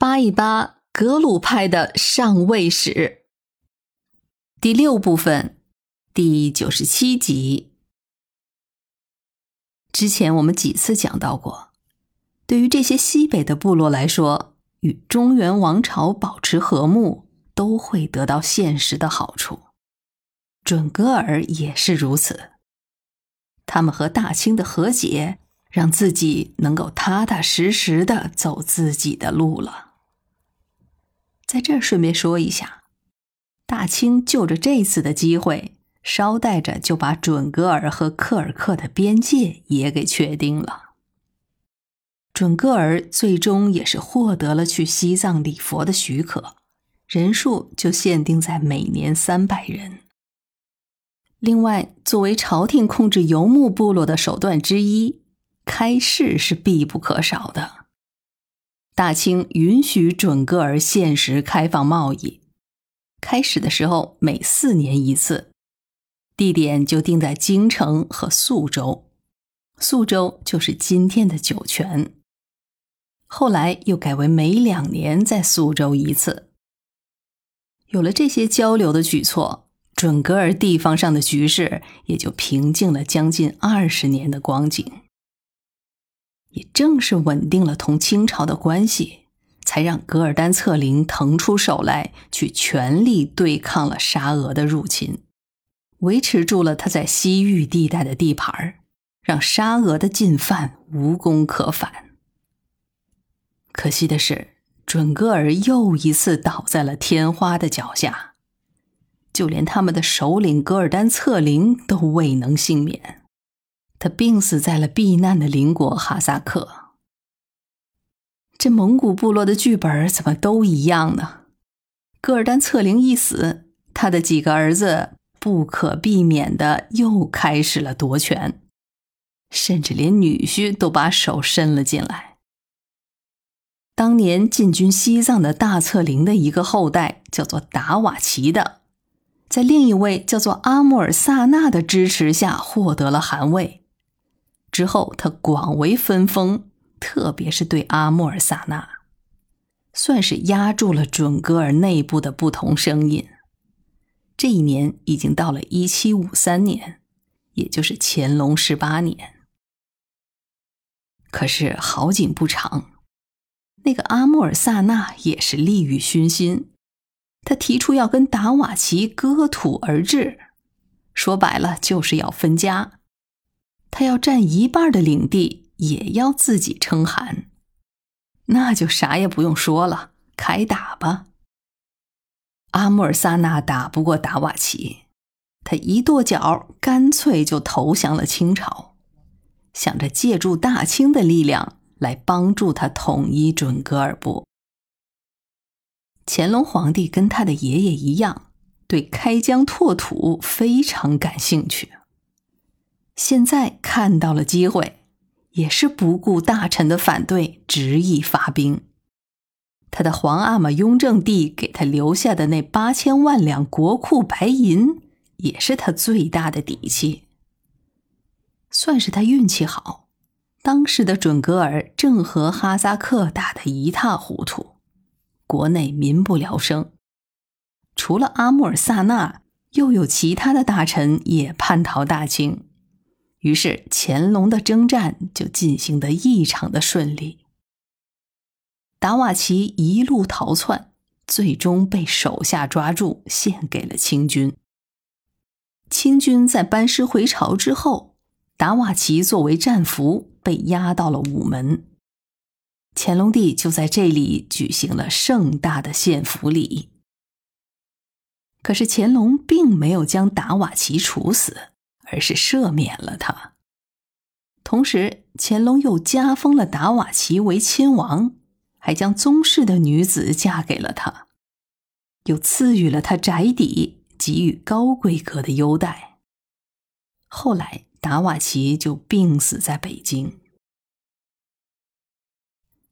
扒一扒格鲁派的上位史，第六部分，第九十七集。之前我们几次讲到过，对于这些西北的部落来说，与中原王朝保持和睦，都会得到现实的好处。准噶尔也是如此，他们和大清的和解，让自己能够踏踏实实的走自己的路了。在这儿顺便说一下，大清就着这次的机会，捎带着就把准噶尔和柯尔克的边界也给确定了。准噶尔最终也是获得了去西藏礼佛的许可，人数就限定在每年三百人。另外，作为朝廷控制游牧部落的手段之一，开市是必不可少的。大清允许准噶尔限时开放贸易，开始的时候每四年一次，地点就定在京城和肃州，肃州就是今天的酒泉。后来又改为每两年在苏州一次。有了这些交流的举措，准噶尔地方上的局势也就平静了将近二十年的光景。也正是稳定了同清朝的关系，才让噶尔丹策凌腾出手来，去全力对抗了沙俄的入侵，维持住了他在西域地带的地盘让沙俄的进犯无功可返。可惜的是，准噶尔又一次倒在了天花的脚下，就连他们的首领噶尔丹策凌都未能幸免。他病死在了避难的邻国哈萨克。这蒙古部落的剧本怎么都一样呢？噶尔丹策凌一死，他的几个儿子不可避免的又开始了夺权，甚至连女婿都把手伸了进来。当年进军西藏的大策凌的一个后代叫做达瓦齐的，在另一位叫做阿穆尔萨纳的支持下获得了汗位。之后，他广为分封，特别是对阿穆尔萨纳，算是压住了准噶尔内部的不同声音。这一年已经到了一七五三年，也就是乾隆十八年。可是好景不长，那个阿穆尔萨纳也是利欲熏心，他提出要跟达瓦齐割土而治，说白了就是要分家。他要占一半的领地，也要自己称汗，那就啥也不用说了，开打吧。阿穆尔萨纳打不过达瓦齐，他一跺脚，干脆就投降了清朝，想着借助大清的力量来帮助他统一准噶尔部。乾隆皇帝跟他的爷爷一样，对开疆拓土非常感兴趣。现在看到了机会，也是不顾大臣的反对，执意发兵。他的皇阿玛雍正帝给他留下的那八千万两国库白银，也是他最大的底气。算是他运气好，当时的准噶尔正和哈萨克打得一塌糊涂，国内民不聊生。除了阿穆尔萨那，又有其他的大臣也叛逃大清。于是乾隆的征战就进行得异常的顺利。达瓦齐一路逃窜，最终被手下抓住，献给了清军。清军在班师回朝之后，达瓦齐作为战俘被押到了午门。乾隆帝就在这里举行了盛大的献俘礼。可是乾隆并没有将达瓦齐处死。而是赦免了他，同时乾隆又加封了达瓦齐为亲王，还将宗室的女子嫁给了他，又赐予了他宅邸，给予高规格的优待。后来达瓦齐就病死在北京。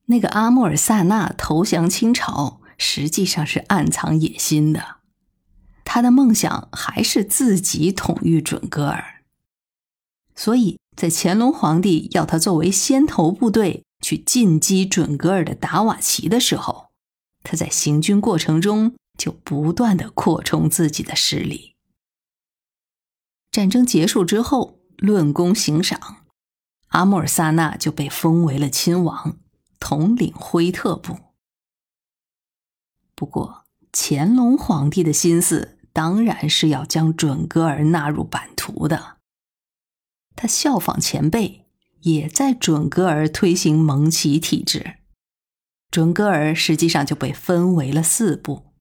那个阿穆尔萨纳投降清朝，实际上是暗藏野心的。他的梦想还是自己统御准噶尔，所以在乾隆皇帝要他作为先头部队去进击准噶尔的达瓦齐的时候，他在行军过程中就不断的扩充自己的势力。战争结束之后，论功行赏，阿穆尔萨纳就被封为了亲王，统领辉特部。不过，乾隆皇帝的心思当然是要将准噶尔纳入版图的。他效仿前辈，也在准噶尔推行蒙奇体制。准噶尔实际上就被分为了四部，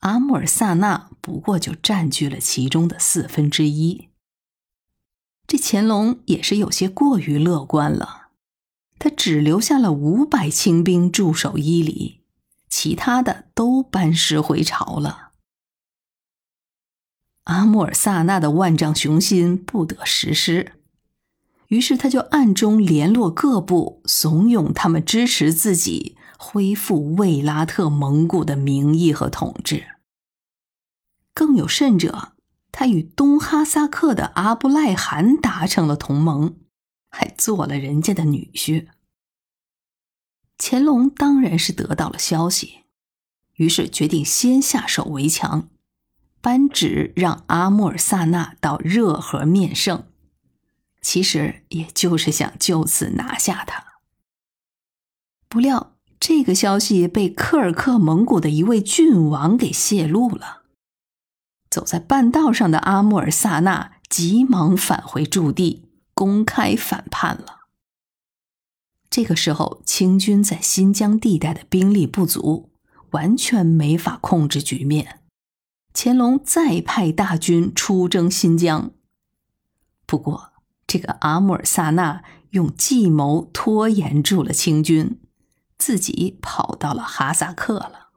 阿穆尔萨纳不过就占据了其中的四分之一。这乾隆也是有些过于乐观了，他只留下了五百清兵驻守伊犁，其他的都班师回朝了。阿穆尔萨纳的万丈雄心不得实施。于是他就暗中联络各部，怂恿他们支持自己恢复卫拉特蒙古的名义和统治。更有甚者，他与东哈萨克的阿布赖汗达成了同盟，还做了人家的女婿。乾隆当然是得到了消息，于是决定先下手为强，颁旨让阿穆尔萨纳到热河面圣。其实也就是想就此拿下他。不料这个消息被科尔克蒙古的一位郡王给泄露了。走在半道上的阿穆尔萨纳急忙返回驻地，公开反叛了。这个时候，清军在新疆地带的兵力不足，完全没法控制局面。乾隆再派大军出征新疆，不过。这个阿穆尔萨纳用计谋拖延住了清军，自己跑到了哈萨克了。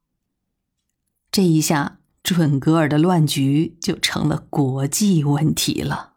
这一下，准噶尔的乱局就成了国际问题了。